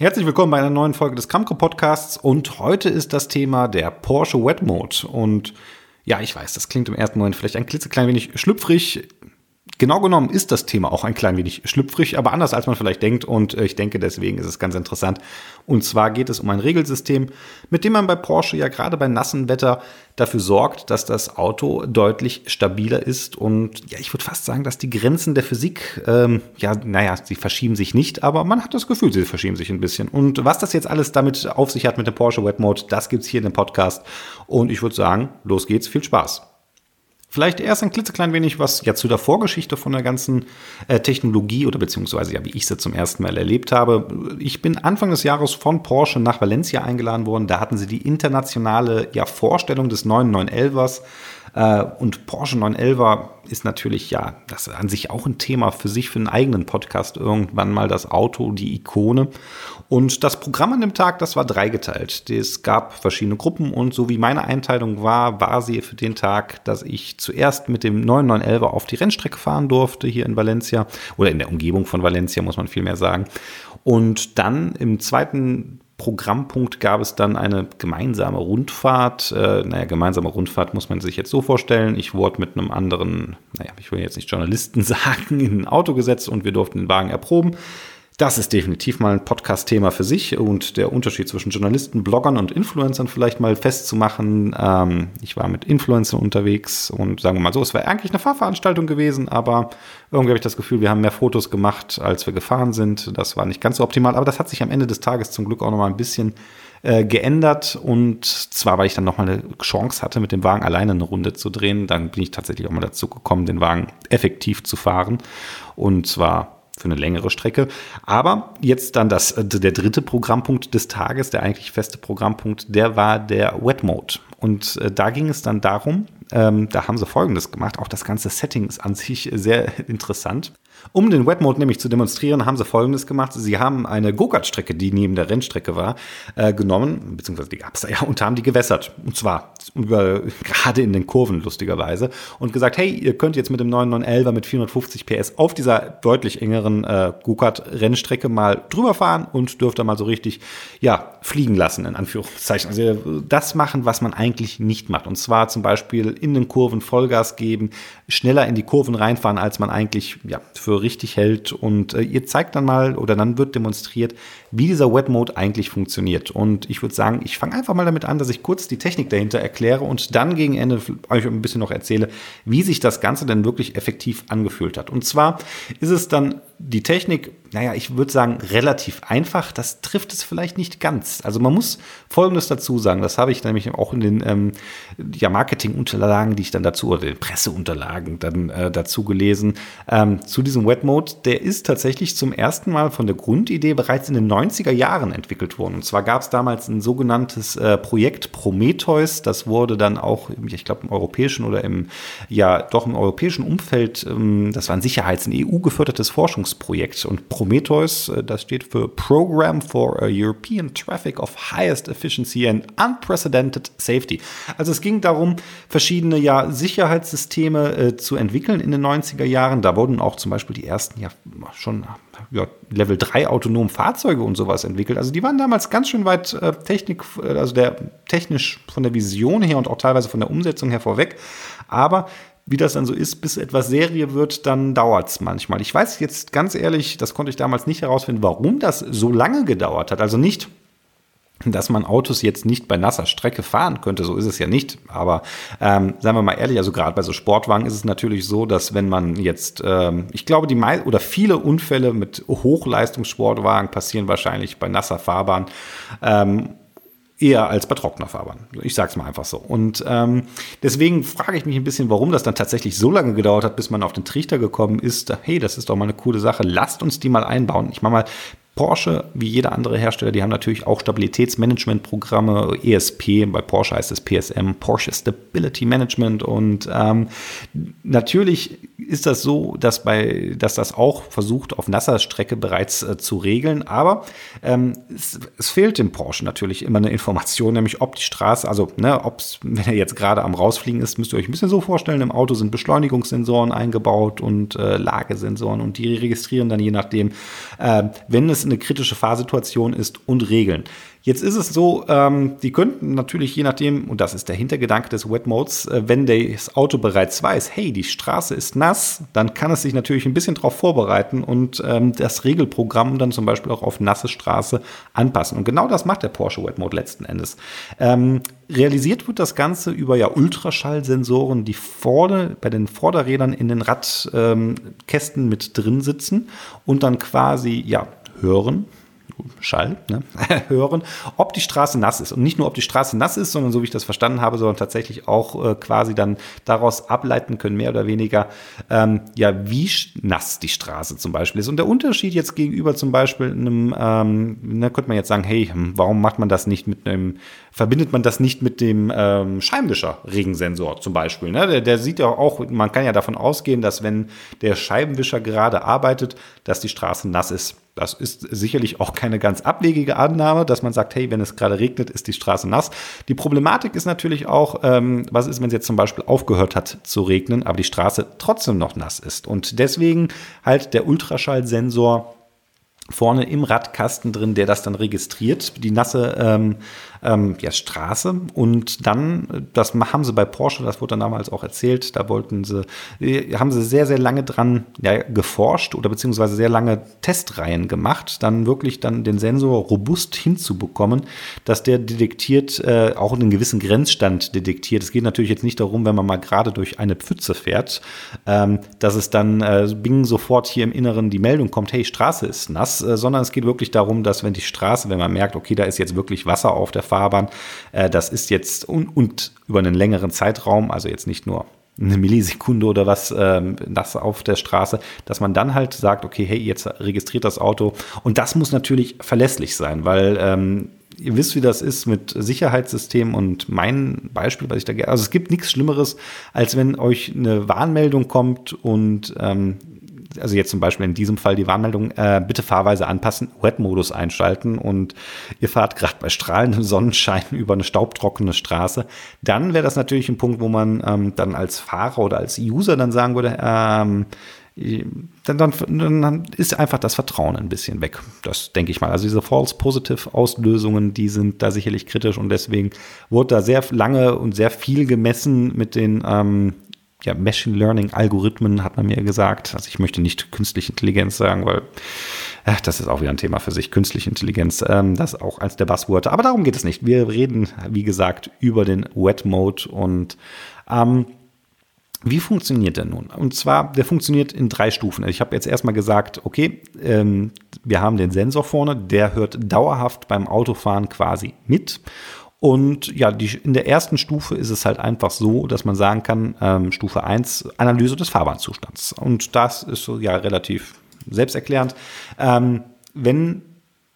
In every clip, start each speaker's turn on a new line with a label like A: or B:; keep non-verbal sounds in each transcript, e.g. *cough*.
A: Herzlich willkommen bei einer neuen Folge des Kramko Podcasts und heute ist das Thema der Porsche Wet Mode und ja, ich weiß, das klingt im ersten Moment vielleicht ein klitzeklein wenig schlüpfrig. Genau genommen ist das Thema auch ein klein wenig schlüpfrig, aber anders als man vielleicht denkt und äh, ich denke, deswegen ist es ganz interessant. Und zwar geht es um ein Regelsystem, mit dem man bei Porsche ja gerade bei nassem Wetter dafür sorgt, dass das Auto deutlich stabiler ist und ja, ich würde fast sagen, dass die Grenzen der Physik, ähm, ja, naja, sie verschieben sich nicht, aber man hat das Gefühl, sie verschieben sich ein bisschen. Und was das jetzt alles damit auf sich hat mit dem Porsche Wet Mode, das gibt's hier in dem Podcast und ich würde sagen, los geht's, viel Spaß. Vielleicht erst ein klitzeklein wenig was ja zu der Vorgeschichte von der ganzen äh, Technologie oder beziehungsweise ja, wie ich sie zum ersten Mal erlebt habe. Ich bin Anfang des Jahres von Porsche nach Valencia eingeladen worden. Da hatten sie die internationale ja, Vorstellung des neuen 911ers äh, und Porsche 911 ist natürlich ja, das ist an sich auch ein Thema für sich, für einen eigenen Podcast irgendwann mal das Auto, die Ikone. Und das Programm an dem Tag, das war dreigeteilt. Es gab verschiedene Gruppen und so wie meine Einteilung war, war sie für den Tag, dass ich zuerst mit dem 9911 auf die Rennstrecke fahren durfte hier in Valencia oder in der Umgebung von Valencia, muss man vielmehr sagen. Und dann im zweiten Programmpunkt gab es dann eine gemeinsame Rundfahrt. Äh, naja, gemeinsame Rundfahrt muss man sich jetzt so vorstellen. Ich wurde mit einem anderen, naja, ich will jetzt nicht Journalisten *laughs* sagen, in ein Auto gesetzt und wir durften den Wagen erproben. Das ist definitiv mal ein Podcast-Thema für sich und der Unterschied zwischen Journalisten, Bloggern und Influencern vielleicht mal festzumachen. Ähm, ich war mit Influencern unterwegs und sagen wir mal so, es war eigentlich eine Fahrveranstaltung gewesen, aber irgendwie habe ich das Gefühl, wir haben mehr Fotos gemacht, als wir gefahren sind. Das war nicht ganz so optimal, aber das hat sich am Ende des Tages zum Glück auch noch mal ein bisschen äh, geändert und zwar, weil ich dann noch mal eine Chance hatte, mit dem Wagen alleine eine Runde zu drehen. Dann bin ich tatsächlich auch mal dazu gekommen, den Wagen effektiv zu fahren und zwar für eine längere Strecke. Aber jetzt dann das, äh, der dritte Programmpunkt des Tages, der eigentlich feste Programmpunkt, der war der Wet Mode. Und äh, da ging es dann darum, ähm, da haben sie Folgendes gemacht. Auch das ganze Setting ist an sich sehr *laughs* interessant. Um den Wet Mode nämlich zu demonstrieren, haben sie Folgendes gemacht. Sie haben eine Go-Kart-Strecke, die neben der Rennstrecke war, äh, genommen, beziehungsweise die gab es da *laughs* ja, und haben die gewässert. Und zwar über, *laughs* gerade in den Kurven, lustigerweise. Und gesagt, hey, ihr könnt jetzt mit dem 9911er mit 450 PS auf dieser deutlich engeren äh, Go-Kart-Rennstrecke mal drüber fahren und dürft da mal so richtig, ja, fliegen lassen, in Anführungszeichen. Also das machen, was man eigentlich nicht macht. Und zwar zum Beispiel in den Kurven Vollgas geben, schneller in die Kurven reinfahren, als man eigentlich, ja, für richtig hält. Und äh, ihr zeigt dann mal oder dann wird demonstriert, wie dieser Wet Mode eigentlich funktioniert. Und ich würde sagen, ich fange einfach mal damit an, dass ich kurz die Technik dahinter erkläre und dann gegen Ende euch ein bisschen noch erzähle, wie sich das Ganze denn wirklich effektiv angefühlt hat. Und zwar ist es dann die Technik, naja, ich würde sagen, relativ einfach. Das trifft es vielleicht nicht ganz. Also man muss Folgendes dazu sagen. Das habe ich nämlich auch in den ähm, ja, Marketingunterlagen, die ich dann dazu, oder den Presseunterlagen dann äh, dazu gelesen. Ähm, zu diesem Wet Mode, der ist tatsächlich zum ersten Mal von der Grundidee bereits in den 90er Jahren entwickelt worden. Und zwar gab es damals ein sogenanntes äh, Projekt Prometheus. Das wurde dann auch, ich glaube, im europäischen oder im, ja, doch im europäischen Umfeld, ähm, das war ein Sicherheits-, ein EU gefördertes Forschungs Forschungsprojekt. Und Prometheus, äh, das steht für Program for a European Traffic of Highest Efficiency and Unprecedented Safety. Also es ging darum, verschiedene ja, Sicherheitssysteme äh, zu entwickeln in den 90er Jahren. Da wurden auch zum Beispiel die ersten ja schon ja, Level 3 autonomen Fahrzeuge und sowas entwickelt. Also die waren damals ganz schön weit äh, Technik, äh, also der technisch von der Vision her und auch teilweise von der Umsetzung her vorweg. Aber wie das dann so ist, bis etwas Serie wird, dann dauert es manchmal. Ich weiß jetzt ganz ehrlich, das konnte ich damals nicht herausfinden, warum das so lange gedauert hat. Also nicht, dass man Autos jetzt nicht bei nasser Strecke fahren könnte, so ist es ja nicht. Aber ähm, sagen wir mal ehrlich, also gerade bei so Sportwagen ist es natürlich so, dass wenn man jetzt, ähm, ich glaube, die mei oder viele Unfälle mit Hochleistungssportwagen passieren wahrscheinlich bei nasser Fahrbahn. Ähm, eher als bei trockener Fahrbahn. Ich sag's mal einfach so. Und ähm, deswegen frage ich mich ein bisschen, warum das dann tatsächlich so lange gedauert hat, bis man auf den Trichter gekommen ist. Hey, das ist doch mal eine coole Sache. Lasst uns die mal einbauen. Ich mache mal Porsche, wie jeder andere Hersteller, die haben natürlich auch Stabilitätsmanagementprogramme, ESP, bei Porsche heißt es PSM, Porsche Stability Management. Und ähm, natürlich ist das so, dass, bei, dass das auch versucht, auf nasser Strecke bereits äh, zu regeln. Aber ähm, es, es, fehlt dem Porsche natürlich immer eine Information, nämlich ob die Straße, also ne, ob's, wenn er jetzt gerade am Rausfliegen ist, müsst ihr euch ein bisschen so vorstellen, im Auto sind Beschleunigungssensoren eingebaut und äh, Lagesensoren und die registrieren dann je nachdem, äh, wenn es eine kritische Fahrsituation ist und regeln. Jetzt ist es so, ähm, die könnten natürlich je nachdem, und das ist der Hintergedanke des Wet Modes, äh, wenn das Auto bereits weiß, hey, die Straße ist nass, dann kann es sich natürlich ein bisschen darauf vorbereiten und ähm, das Regelprogramm dann zum Beispiel auch auf nasse Straße anpassen. Und genau das macht der Porsche Wet Mode letzten Endes. Ähm, realisiert wird das Ganze über ja Ultraschallsensoren, die vorne bei den Vorderrädern in den Radkästen mit drin sitzen und dann quasi ja hören, Schall, ne, *laughs* hören, ob die Straße nass ist. Und nicht nur, ob die Straße nass ist, sondern so wie ich das verstanden habe, sondern tatsächlich auch äh, quasi dann daraus ableiten können, mehr oder weniger, ähm, ja, wie nass die Straße zum Beispiel ist. Und der Unterschied jetzt gegenüber zum Beispiel einem, ähm, da könnte man jetzt sagen, hey, hm, warum macht man das nicht mit einem, verbindet man das nicht mit dem ähm, Scheibenwischer-Regensensor zum Beispiel? Ne? Der, der sieht ja auch, man kann ja davon ausgehen, dass wenn der Scheibenwischer gerade arbeitet, dass die Straße nass ist. Das ist sicherlich auch keine ganz abwegige Annahme, dass man sagt, hey, wenn es gerade regnet, ist die Straße nass. Die Problematik ist natürlich auch, ähm, was ist, wenn es jetzt zum Beispiel aufgehört hat zu regnen, aber die Straße trotzdem noch nass ist. Und deswegen halt der Ultraschallsensor vorne im Radkasten drin, der das dann registriert, die nasse ähm, ähm, ja, Straße. Und dann, das haben sie bei Porsche, das wurde dann damals auch erzählt, da wollten sie, äh, haben sie sehr, sehr lange dran ja, geforscht oder beziehungsweise sehr lange Testreihen gemacht, dann wirklich dann den Sensor robust hinzubekommen, dass der detektiert, äh, auch einen gewissen Grenzstand detektiert. Es geht natürlich jetzt nicht darum, wenn man mal gerade durch eine Pfütze fährt, ähm, dass es dann äh, bing sofort hier im Inneren die Meldung kommt, hey, Straße ist nass, äh, sondern es geht wirklich darum, dass wenn die Straße, wenn man merkt, okay, da ist jetzt wirklich Wasser auf der Fahrbahn. Äh, das ist jetzt und, und, über einen längeren Zeitraum, also jetzt nicht nur eine Millisekunde oder was ähm, das auf der Straße, dass man dann halt sagt, okay, hey, jetzt registriert das Auto. Und das muss natürlich verlässlich sein, weil ähm, ihr wisst, wie das ist mit Sicherheitssystemen und mein Beispiel, was ich da, also es gibt nichts Schlimmeres, als wenn euch eine Warnmeldung kommt und ähm, also jetzt zum Beispiel in diesem Fall die Warnmeldung, äh, bitte Fahrweise anpassen, Wet-Modus einschalten und ihr fahrt gerade bei strahlendem Sonnenschein *laughs* über eine staubtrockene Straße, dann wäre das natürlich ein Punkt, wo man ähm, dann als Fahrer oder als User dann sagen würde, ähm, dann, dann, dann, ist einfach das Vertrauen ein bisschen weg. Das denke ich mal. Also diese False Positive Auslösungen, die sind da sicherlich kritisch und deswegen wurde da sehr lange und sehr viel gemessen mit den ähm, ja, Machine Learning Algorithmen, hat man mir gesagt. Also ich möchte nicht künstliche Intelligenz sagen, weil äh, das ist auch wieder ein Thema für sich. Künstliche Intelligenz, ähm, das auch als der Buzzword. Aber darum geht es nicht. Wir reden, wie gesagt, über den Wet Mode und ähm, wie funktioniert der nun? Und zwar, der funktioniert in drei Stufen. Ich habe jetzt erstmal gesagt, okay, ähm, wir haben den Sensor vorne, der hört dauerhaft beim Autofahren quasi mit und ja, die, in der ersten Stufe ist es halt einfach so, dass man sagen kann, ähm, Stufe 1, Analyse des Fahrbahnzustands. Und das ist so ja relativ selbsterklärend. Ähm, wenn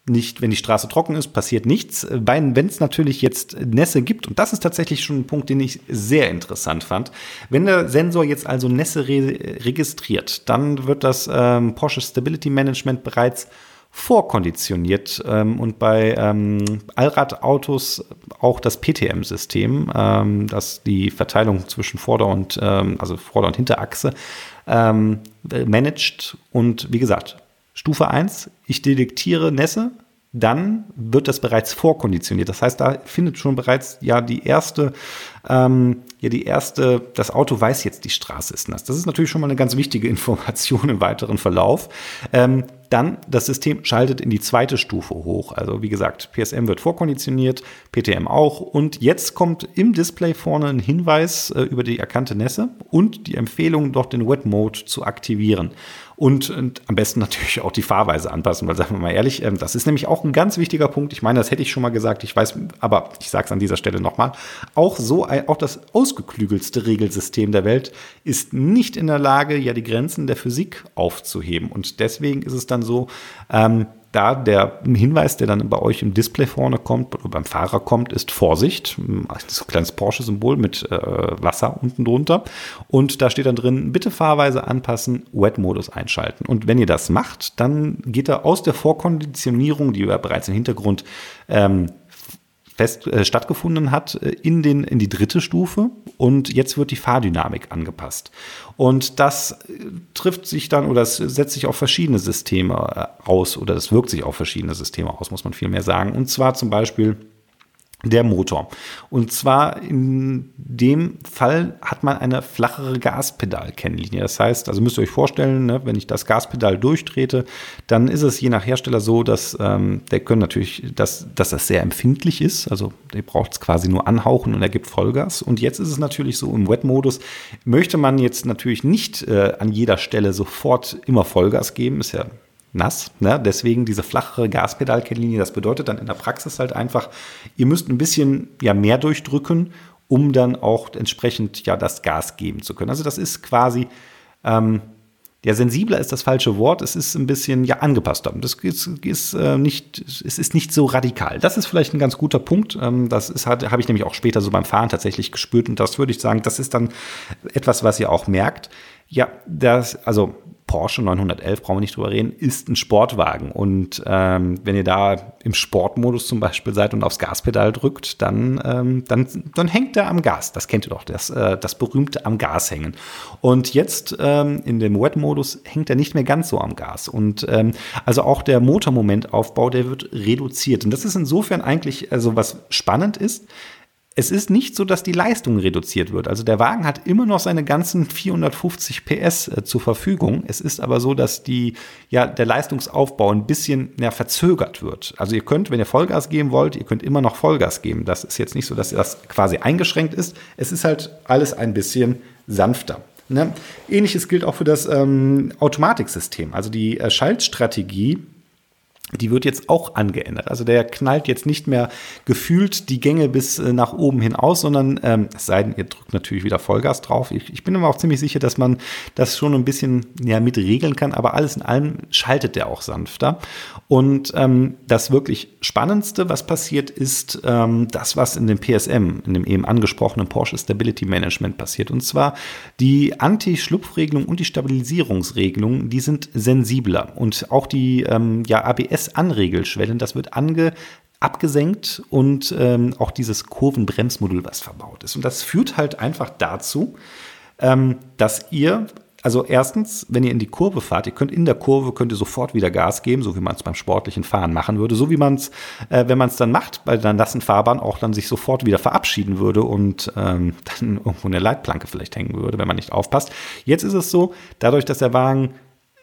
A: nicht, wenn die Straße trocken ist, passiert nichts. Wenn es natürlich jetzt Nässe gibt, und das ist tatsächlich schon ein Punkt, den ich sehr interessant fand, wenn der Sensor jetzt also Nässe re registriert, dann wird das ähm, Porsche Stability Management bereits vorkonditioniert ähm, und bei ähm, Allradautos auch das PTM-System, ähm, das die Verteilung zwischen Vorder- und ähm, also Vorder- und Hinterachse ähm, managt. Und wie gesagt, Stufe 1, ich detektiere Nässe, dann wird das bereits vorkonditioniert. Das heißt, da findet schon bereits ja die erste, ähm, ja die erste, das Auto weiß jetzt, die Straße ist nass. Das ist natürlich schon mal eine ganz wichtige *laughs* Information im weiteren Verlauf. Ähm, dann das System schaltet in die zweite Stufe hoch. Also wie gesagt, PSM wird vorkonditioniert, PTM auch. Und jetzt kommt im Display vorne ein Hinweis äh, über die erkannte Nässe und die Empfehlung, doch den Wet Mode zu aktivieren. Und, und, am besten natürlich auch die Fahrweise anpassen, weil sagen wir mal ehrlich, ähm, das ist nämlich auch ein ganz wichtiger Punkt. Ich meine, das hätte ich schon mal gesagt, ich weiß, aber ich sage es an dieser Stelle nochmal. Auch so, auch das ausgeklügelste Regelsystem der Welt ist nicht in der Lage, ja die Grenzen der Physik aufzuheben. Und deswegen ist es dann so, ähm, da der Hinweis, der dann bei euch im Display vorne kommt oder beim Fahrer kommt, ist Vorsicht. Das kleines Porsche-Symbol mit äh, Wasser unten drunter. Und da steht dann drin, bitte Fahrweise anpassen, Wet-Modus einschalten. Und wenn ihr das macht, dann geht er aus der Vorkonditionierung, die ja bereits im Hintergrund ähm, fest, äh, stattgefunden hat äh, in, den, in die dritte Stufe und jetzt wird die Fahrdynamik angepasst. Und das äh, trifft sich dann oder es setzt sich auf verschiedene Systeme äh, aus oder es wirkt sich auf verschiedene Systeme aus, muss man vielmehr sagen. Und zwar zum Beispiel der Motor. Und zwar in dem Fall hat man eine flachere Gaspedalkennlinie. Das heißt, also müsst ihr euch vorstellen, ne, wenn ich das Gaspedal durchtrete, dann ist es je nach Hersteller so, dass ähm, der können natürlich, dass, dass das sehr empfindlich ist. Also der braucht es quasi nur anhauchen und er gibt Vollgas. Und jetzt ist es natürlich so im Wet-Modus, möchte man jetzt natürlich nicht äh, an jeder Stelle sofort immer Vollgas geben, ist ja nass. Ne? Deswegen diese flachere Gaspedalkennlinie. Das bedeutet dann in der Praxis halt einfach, ihr müsst ein bisschen ja, mehr durchdrücken, um dann auch entsprechend ja das Gas geben zu können. Also das ist quasi, ähm, ja, sensibler ist das falsche Wort. Es ist ein bisschen ja angepasster. Das ist, ist äh, nicht, es ist nicht so radikal. Das ist vielleicht ein ganz guter Punkt. Ähm, das ist habe ich nämlich auch später so beim Fahren tatsächlich gespürt und das würde ich sagen, das ist dann etwas, was ihr auch merkt. Ja, das, also Porsche 911, brauchen wir nicht drüber reden, ist ein Sportwagen. Und ähm, wenn ihr da im Sportmodus zum Beispiel seid und aufs Gaspedal drückt, dann, ähm, dann, dann hängt er am Gas. Das kennt ihr doch, das, äh, das berühmte am Gas hängen. Und jetzt ähm, in dem Wet-Modus hängt er nicht mehr ganz so am Gas. Und ähm, also auch der Motormomentaufbau, der wird reduziert. Und das ist insofern eigentlich, also was spannend ist, es ist nicht so, dass die Leistung reduziert wird. Also der Wagen hat immer noch seine ganzen 450 PS äh, zur Verfügung. Es ist aber so, dass die, ja, der Leistungsaufbau ein bisschen ja, verzögert wird. Also ihr könnt, wenn ihr Vollgas geben wollt, ihr könnt immer noch Vollgas geben. Das ist jetzt nicht so, dass das quasi eingeschränkt ist. Es ist halt alles ein bisschen sanfter. Ne? Ähnliches gilt auch für das ähm, Automatiksystem. Also die äh, Schaltstrategie die wird jetzt auch angeändert. Also der knallt jetzt nicht mehr gefühlt die Gänge bis äh, nach oben hin aus, sondern ähm, es sei denn, ihr drückt natürlich wieder Vollgas drauf. Ich, ich bin aber auch ziemlich sicher, dass man das schon ein bisschen ja, mit regeln kann, aber alles in allem schaltet der auch sanfter. Und ähm, das wirklich Spannendste, was passiert, ist ähm, das, was in dem PSM, in dem eben angesprochenen Porsche Stability Management passiert. Und zwar die Anti-Schlupfregelung und die Stabilisierungsregelung, die sind sensibler. Und auch die ähm, ja, ABS ABS-Anregelschwellen, das wird ange abgesenkt und ähm, auch dieses Kurvenbremsmodul, was verbaut ist. Und das führt halt einfach dazu, ähm, dass ihr also erstens, wenn ihr in die Kurve fahrt, ihr könnt in der Kurve könnt ihr sofort wieder Gas geben, so wie man es beim sportlichen Fahren machen würde, so wie man es, äh, wenn man es dann macht bei der nassen Fahrbahn, auch dann sich sofort wieder verabschieden würde und ähm, dann *laughs* irgendwo eine Leitplanke vielleicht hängen würde, wenn man nicht aufpasst. Jetzt ist es so, dadurch, dass der Wagen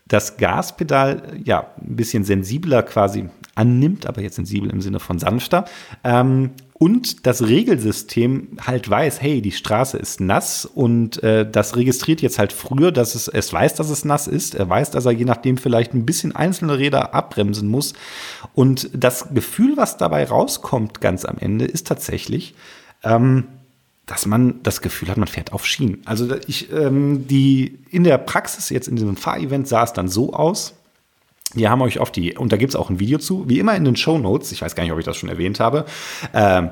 A: das Gaspedal ja ein bisschen sensibler quasi annimmt, aber jetzt sensibel im Sinne von sanfter. Ähm, und das Regelsystem halt weiß, hey, die Straße ist nass und äh, das registriert jetzt halt früher, dass es, es weiß, dass es nass ist. Er weiß, dass er je nachdem vielleicht ein bisschen einzelne Räder abbremsen muss. Und das Gefühl, was dabei rauskommt ganz am Ende, ist tatsächlich, ähm, dass man das Gefühl hat, man fährt auf Schienen. Also ich, ähm, die in der Praxis jetzt in diesem Fahrevent sah es dann so aus. Wir haben euch auf die, und da gibt es auch ein Video zu, wie immer in den Show Notes, ich weiß gar nicht, ob ich das schon erwähnt habe, ähm,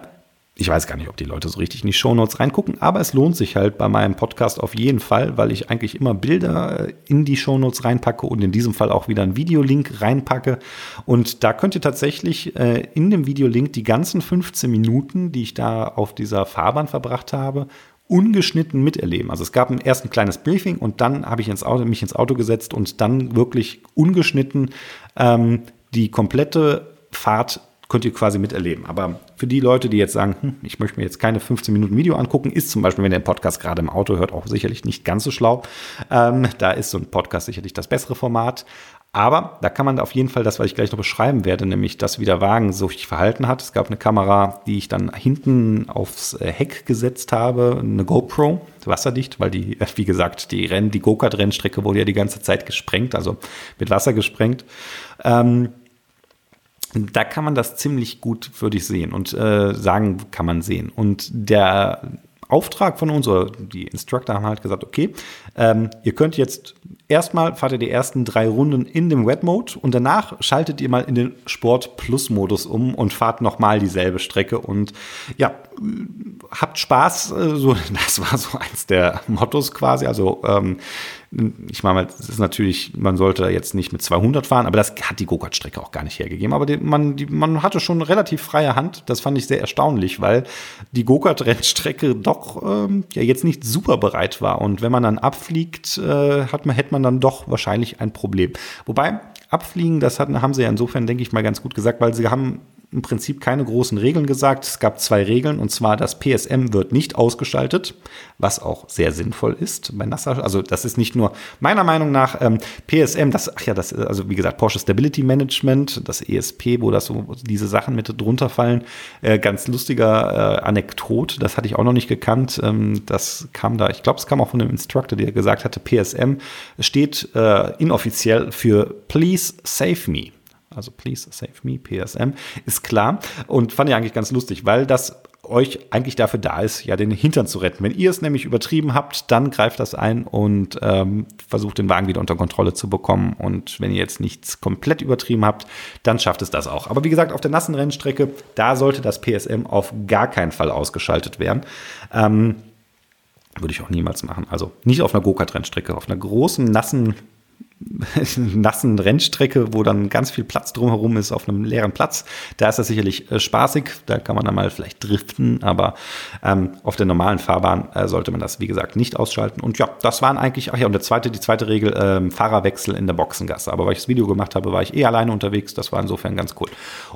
A: ich weiß gar nicht, ob die Leute so richtig in die Shownotes reingucken, aber es lohnt sich halt bei meinem Podcast auf jeden Fall, weil ich eigentlich immer Bilder in die Shownotes reinpacke und in diesem Fall auch wieder einen Videolink reinpacke. Und da könnt ihr tatsächlich äh, in dem Videolink die ganzen 15 Minuten, die ich da auf dieser Fahrbahn verbracht habe, ungeschnitten miterleben. Also es gab erst ein kleines Briefing und dann habe ich ins Auto, mich ins Auto gesetzt und dann wirklich ungeschnitten ähm, die komplette Fahrt könnt ihr quasi miterleben. Aber für die Leute, die jetzt sagen, hm, ich möchte mir jetzt keine 15 Minuten Video angucken, ist zum Beispiel, wenn ihr den Podcast gerade im Auto hört, auch sicherlich nicht ganz so schlau. Ähm, da ist so ein Podcast sicherlich das bessere Format. Aber da kann man auf jeden Fall das, was ich gleich noch beschreiben werde, nämlich das, wie der Wagen sich verhalten hat. Es gab eine Kamera, die ich dann hinten aufs äh, Heck gesetzt habe, eine GoPro, wasserdicht, weil die, *laughs* wie gesagt, die Renn, die Go-Kart-Rennstrecke wurde ja die ganze Zeit gesprengt, also mit Wasser gesprengt. Ähm, da kann man das ziemlich gut, würde ich sehen und äh, sagen, kann man sehen. Und der Auftrag von uns, oder die Instructor haben halt gesagt, okay, ähm, ihr könnt jetzt erstmal, fahrt ihr die ersten drei Runden in dem Wet Mode und danach schaltet ihr mal in den Sport Plus Modus um und fahrt nochmal dieselbe Strecke und ja, habt Spaß. Äh, so, *laughs* das war so eins der Mottos quasi. Also ähm, Ich meine, es ist natürlich, man sollte jetzt nicht mit 200 fahren, aber das hat die Go-Kart-Strecke auch gar nicht hergegeben. Aber die, man, die, man hatte schon relativ freie Hand. Das fand ich sehr erstaunlich, weil die Go-Kart-Rennstrecke doch ähm, ja jetzt nicht super bereit war. Und wenn man dann abfliegt, äh, hat man, hätte man dann doch wahrscheinlich ein Problem. Wobei, abfliegen, das hatten, haben sie ja insofern, denke ich mal, ganz gut gesagt, weil sie haben im Prinzip keine großen Regeln gesagt. Es gab zwei Regeln und zwar das PSM wird nicht ausgeschaltet, was auch sehr sinnvoll ist bei NASA. Also das ist nicht nur meiner Meinung nach ähm, PSM, das ach ja, das also wie gesagt Porsche Stability Management, das ESP, wo das so diese Sachen mit drunter fallen. Äh, ganz lustiger äh, Anekdot, das hatte ich auch noch nicht gekannt. Ähm, das kam da, ich glaube, es kam auch von einem Instructor, der gesagt hatte, PSM steht äh, inoffiziell für Please Save Me also Please Save Me, PSM, ist klar. Und fand ich eigentlich ganz lustig, weil das euch eigentlich dafür da ist, ja, den Hintern zu retten. Wenn ihr es nämlich übertrieben habt, dann greift das ein und ähm, versucht den Wagen wieder unter Kontrolle zu bekommen. Und wenn ihr jetzt nichts komplett übertrieben habt, dann schafft es das auch. Aber wie gesagt, auf der nassen Rennstrecke, da sollte das PSM auf gar keinen Fall ausgeschaltet werden. Ähm, würde ich auch niemals machen. Also nicht auf einer Go-Kart-Rennstrecke, auf einer großen, nassen *laughs* nassen Rennstrecke, wo dann ganz viel Platz drumherum ist auf einem leeren Platz. Da ist das sicherlich äh, spaßig, da kann man dann mal vielleicht driften, aber ähm, auf der normalen Fahrbahn äh, sollte man das, wie gesagt, nicht ausschalten. Und ja, das waren eigentlich, ach ja, und der zweite, die zweite Regel, ähm, Fahrerwechsel in der Boxengasse. Aber weil ich das Video gemacht habe, war ich eh alleine unterwegs, das war insofern ganz cool.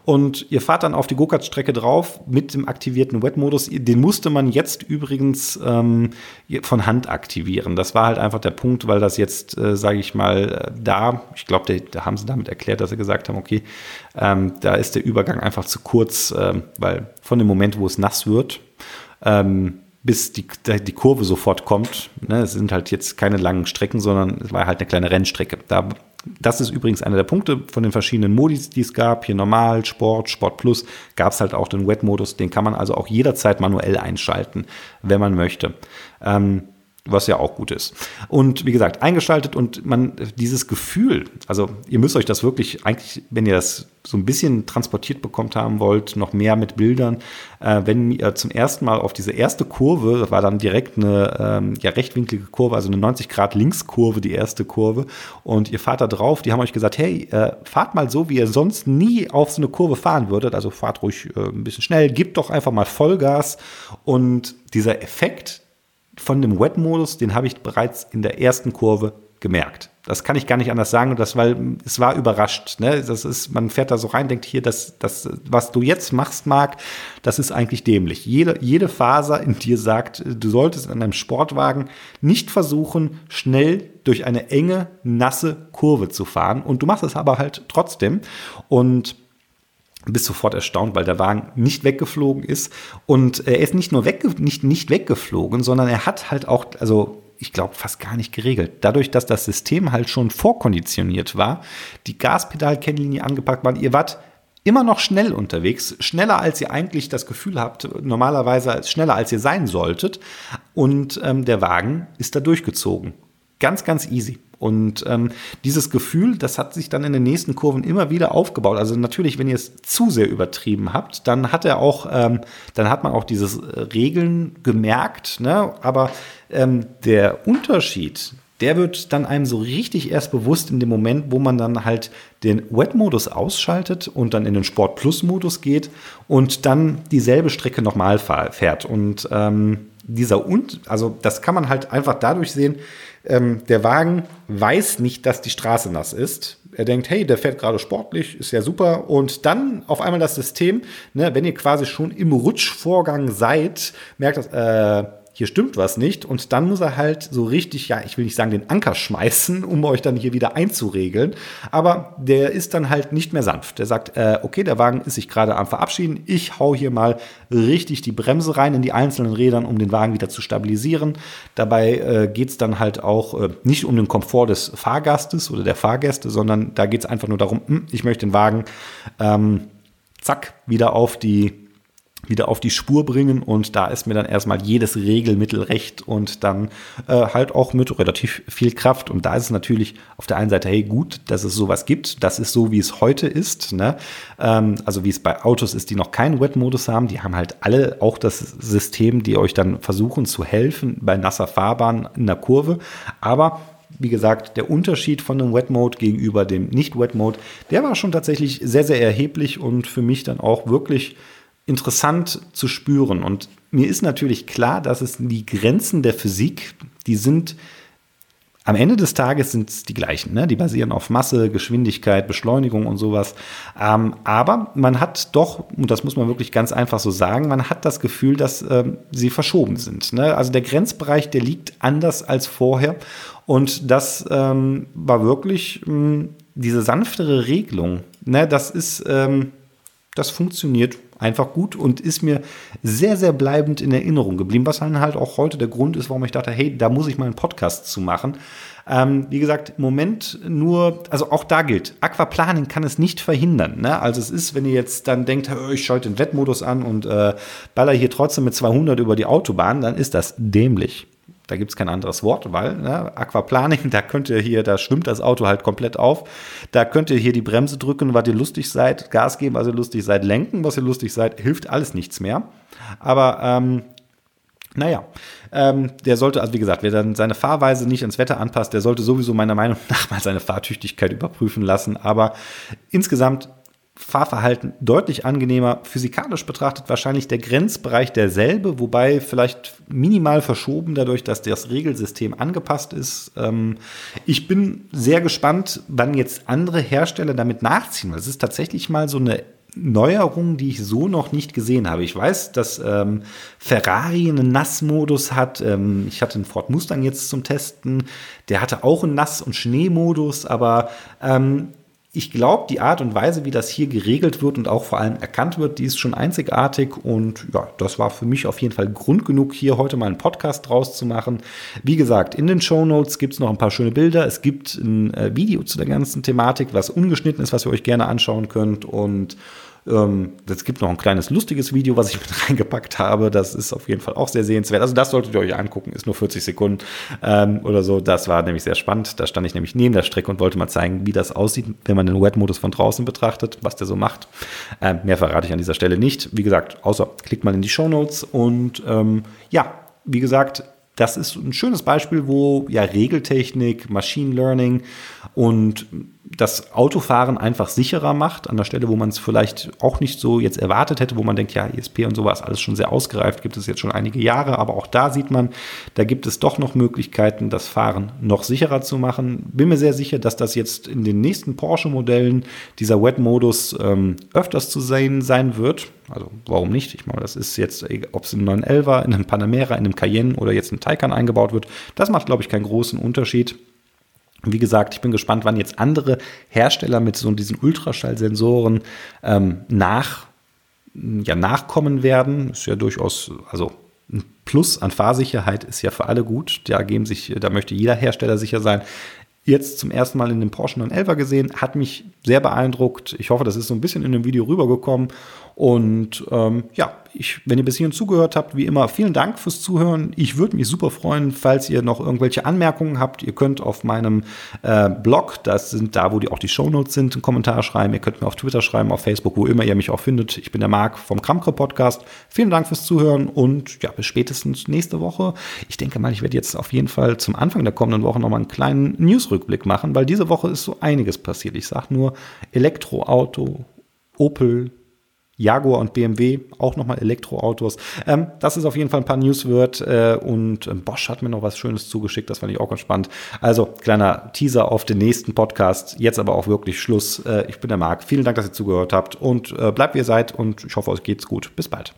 A: Und ihr fahrt dann auf die Go-Kart-Strecke drauf mit dem aktivierten Wet-Modus. Den musste man jetzt übrigens ähm, von Hand aktivieren. Das war halt einfach der Punkt, weil das jetzt, äh, sage ich mal, äh, da, ich glaube, da haben sie damit erklärt, dass sie gesagt haben, okay, ähm, da ist der Übergang einfach zu kurz, ähm, weil von dem Moment, wo es nass wird, ähm, bis die, die Kurve sofort kommt, ne, es sind halt jetzt keine langen Strecken, sondern es war halt eine kleine Rennstrecke. Da, das ist übrigens einer der Punkte von den verschiedenen Modis, die es gab. Hier Normal, Sport, Sport Plus, gab es halt auch den Wet-Modus. Den kann man also auch jederzeit manuell einschalten, wenn man möchte. Ähm, was ja auch gut ist. Und wie gesagt, eingeschaltet und man dieses Gefühl, also ihr müsst euch das wirklich eigentlich, wenn ihr das so ein bisschen transportiert bekommt haben wollt, noch mehr mit Bildern, äh, wenn ihr zum ersten Mal auf diese erste Kurve, das war dann direkt eine ähm, ja, rechtwinklige Kurve, also eine 90 Grad Linkskurve, die erste Kurve, und ihr fahrt da drauf, die haben euch gesagt, hey, äh, fahrt mal so, wie ihr sonst nie auf so eine Kurve fahren würdet, also fahrt ruhig äh, ein bisschen schnell, gebt doch einfach mal Vollgas. Und dieser Effekt, von dem Wet-Modus, den habe ich bereits in der ersten Kurve gemerkt. Das kann ich gar nicht anders sagen, das, weil es war überrascht. Ne? Das ist, man fährt da so rein, denkt hier, das, das, was du jetzt machst, Marc, das ist eigentlich dämlich. Jede, jede Faser in dir sagt, du solltest an einem Sportwagen nicht versuchen, schnell durch eine enge, nasse Kurve zu fahren. Und du machst es aber halt trotzdem. Und bist sofort erstaunt, weil der Wagen nicht weggeflogen ist. Und er ist nicht nur wegge nicht, nicht weggeflogen, sondern er hat halt auch, also ich glaube, fast gar nicht geregelt. Dadurch, dass das System halt schon vorkonditioniert war, die Gaspedal-Kennlinie angepackt war, ihr wart immer noch schnell unterwegs, schneller als ihr eigentlich das Gefühl habt, normalerweise schneller als ihr sein solltet. Und ähm, der Wagen ist da durchgezogen. Ganz, ganz easy. Und ähm, dieses Gefühl, das hat sich dann in den nächsten Kurven immer wieder aufgebaut. Also natürlich, wenn ihr es zu sehr übertrieben habt, dann hat er auch, ähm, dann hat man auch dieses Regeln gemerkt. Ne? Aber ähm, der Unterschied, der wird dann einem so richtig erst bewusst in dem Moment, wo man dann halt den Wet-Modus ausschaltet und dann in den Sport Plus-Modus geht und dann dieselbe Strecke nochmal fährt. Und ähm, dieser und, also das kann man halt einfach dadurch sehen, ähm, der Wagen weiß nicht, dass die Straße nass ist. Er denkt, hey, der fährt gerade sportlich, ist ja super. Und dann auf einmal das System, ne, wenn ihr quasi schon im Rutschvorgang seid, merkt das, äh, hier stimmt was nicht. Und dann muss er halt so richtig, ja, ich will nicht sagen, den Anker schmeißen, *laughs* um euch dann hier wieder einzuregeln. Aber der ist dann halt nicht mehr sanft. Der sagt, äh, okay, der Wagen ist sich gerade am Verabschieden. Ich hau hier mal richtig die Bremse rein in die einzelnen Rädern, um den Wagen wieder zu stabilisieren. Dabei äh, geht es dann halt auch äh, nicht um den Komfort des Fahrgastes oder der Fahrgäste, sondern da geht es einfach nur darum, hm, ich möchte den Wagen ähm, zack wieder auf die wieder auf die Spur bringen. Und da ist mir dann erstmal jedes Regelmittel recht und dann äh, halt auch mit relativ viel Kraft. Und da ist es natürlich auf der einen Seite, hey gut, dass es sowas gibt, das ist so, wie es heute ist, ne? Ähm, also wie es bei Autos ist, die noch keinen Wet-Modus haben, die haben halt alle auch das System, die euch dann versuchen zu helfen bei nasser Fahrbahn in der Kurve, aber wie gesagt, der Unterschied von dem Wet Mode gegenüber dem Nicht-Wet Mode, der war schon tatsächlich sehr, sehr erheblich und für mich dann auch wirklich interessant zu spüren. Und mir ist natürlich klar, dass es die Grenzen der Physik, die sind am Ende des Tages sind die gleichen. Ne? Die basieren auf Masse, Geschwindigkeit, Beschleunigung und sowas. Ähm, aber man hat doch, und das muss man wirklich ganz einfach so sagen, man hat das Gefühl, dass ähm, sie verschoben sind. Ne? Also der Grenzbereich, der liegt anders als vorher. Und das ähm, war wirklich hm, diese sanftere Regelung. Ne? Das ist, ähm, das funktioniert einfach gut und ist mir sehr, sehr bleibend in Erinnerung geblieben, was dann halt auch heute der Grund ist, warum ich dachte, hey, da muss ich mal einen Podcast zu machen. Ähm, wie gesagt, im Moment nur, also auch da gilt, Aquaplaning kann es nicht verhindern. Ne? Also es ist, wenn ihr jetzt dann denkt, ich schalte den Wettmodus an und äh, baller hier trotzdem mit 200 über die Autobahn, dann ist das dämlich. Da gibt es kein anderes Wort, weil ne, Aquaplaning, *laughs* da könnt ihr hier, da schwimmt das Auto halt komplett auf. Da könnt ihr hier die Bremse drücken, was ihr lustig seid, Gas geben, was ihr lustig seid, lenken, was ihr lustig seid, hilft alles nichts mehr. Aber ähm, naja, ähm, der sollte, also wie gesagt, wer dann seine Fahrweise nicht ans Wetter anpasst, der sollte sowieso meiner Meinung *laughs* nach mal seine Fahrtüchtigkeit überprüfen lassen. Aber insgesamt Fahrverhalten deutlich angenehmer. Physikalisch betrachtet wahrscheinlich der Grenzbereich derselbe, wobei vielleicht minimal verschoben dadurch, dass das Regelsystem angepasst ist. Ähm, ich bin sehr gespannt, wann jetzt andere Hersteller damit nachziehen. Es ist tatsächlich mal so eine Neuerung, die ich so noch nicht gesehen habe. Ich weiß, dass ähm, Ferrari einen Nassmodus hat. Ähm, ich hatte einen Ford Mustang jetzt zum Testen. Der hatte auch einen Nass- und Schneemodus, aber ähm, ich glaube, die Art und Weise, wie das hier geregelt wird und auch vor allem erkannt wird, die ist schon einzigartig. Und ja, das war für mich auf jeden Fall Grund genug, hier heute mal einen Podcast draus zu machen. Wie gesagt, in den Show Notes gibt es noch ein paar schöne Bilder. Es gibt ein äh, Video zu der ganzen Thematik, was ungeschnitten ist, was ihr euch gerne anschauen könnt. Und ähm, es gibt noch ein kleines lustiges Video, was ich mit *laughs* reingepackt habe. Das ist auf jeden Fall auch sehr sehenswert. Also das solltet ihr euch angucken. Ist nur 40 Sekunden ähm, oder so. Das war nämlich sehr spannend. Da stand ich nämlich neben der Strecke und wollte mal zeigen, wie das aussieht, wenn man den Wet-Modus von draußen betrachtet, was der so macht. Ähm, mehr verrate ich an dieser Stelle nicht. Wie gesagt, außer klickt mal in die Show Notes und ähm, ja, wie gesagt, das ist ein schönes Beispiel, wo ja Regeltechnik, Machine Learning und das Autofahren einfach sicherer macht, an der Stelle, wo man es vielleicht auch nicht so jetzt erwartet hätte, wo man denkt, ja, ESP und sowas, alles schon sehr ausgereift, gibt es jetzt schon einige Jahre, aber auch da sieht man, da gibt es doch noch Möglichkeiten, das Fahren noch sicherer zu machen. Bin mir sehr sicher, dass das jetzt in den nächsten Porsche-Modellen dieser Wet-Modus ähm, öfters zu sehen sein wird. Also warum nicht? Ich meine, das ist jetzt, ob es im 911er, in einem Panamera, in einem Cayenne oder jetzt im Taycan eingebaut wird, das macht, glaube ich, keinen großen Unterschied. Wie gesagt, ich bin gespannt, wann jetzt andere Hersteller mit so diesen Ultraschallsensoren ähm, nach, ja, nachkommen werden. Ist ja durchaus, also ein Plus an Fahrsicherheit ist ja für alle gut. Da geben sich, da möchte jeder Hersteller sicher sein jetzt zum ersten Mal in dem Porsche 911 gesehen, hat mich sehr beeindruckt. Ich hoffe, das ist so ein bisschen in dem Video rübergekommen. Und ähm, ja, ich, wenn ihr bis hierhin zugehört habt, wie immer, vielen Dank fürs Zuhören. Ich würde mich super freuen, falls ihr noch irgendwelche Anmerkungen habt. Ihr könnt auf meinem äh, Blog, das sind da, wo die auch die Shownotes sind, einen Kommentar schreiben. Ihr könnt mir auf Twitter schreiben, auf Facebook, wo immer ihr mich auch findet. Ich bin der Marc vom Kramkre Podcast. Vielen Dank fürs Zuhören und ja, bis spätestens nächste Woche. Ich denke mal, ich werde jetzt auf jeden Fall zum Anfang der kommenden Woche nochmal einen kleinen Newsrückblick machen, weil diese Woche ist so einiges passiert. Ich sage nur Elektroauto, Opel, Jaguar und BMW, auch nochmal Elektroautos. Ähm, das ist auf jeden Fall ein paar News wird äh, und ähm, Bosch hat mir noch was Schönes zugeschickt, das fand ich auch ganz spannend. Also kleiner Teaser auf den nächsten Podcast. Jetzt aber auch wirklich Schluss. Äh, ich bin der Marc. Vielen Dank, dass ihr zugehört habt und äh, bleibt wie ihr seid und ich hoffe, euch geht's gut. Bis bald.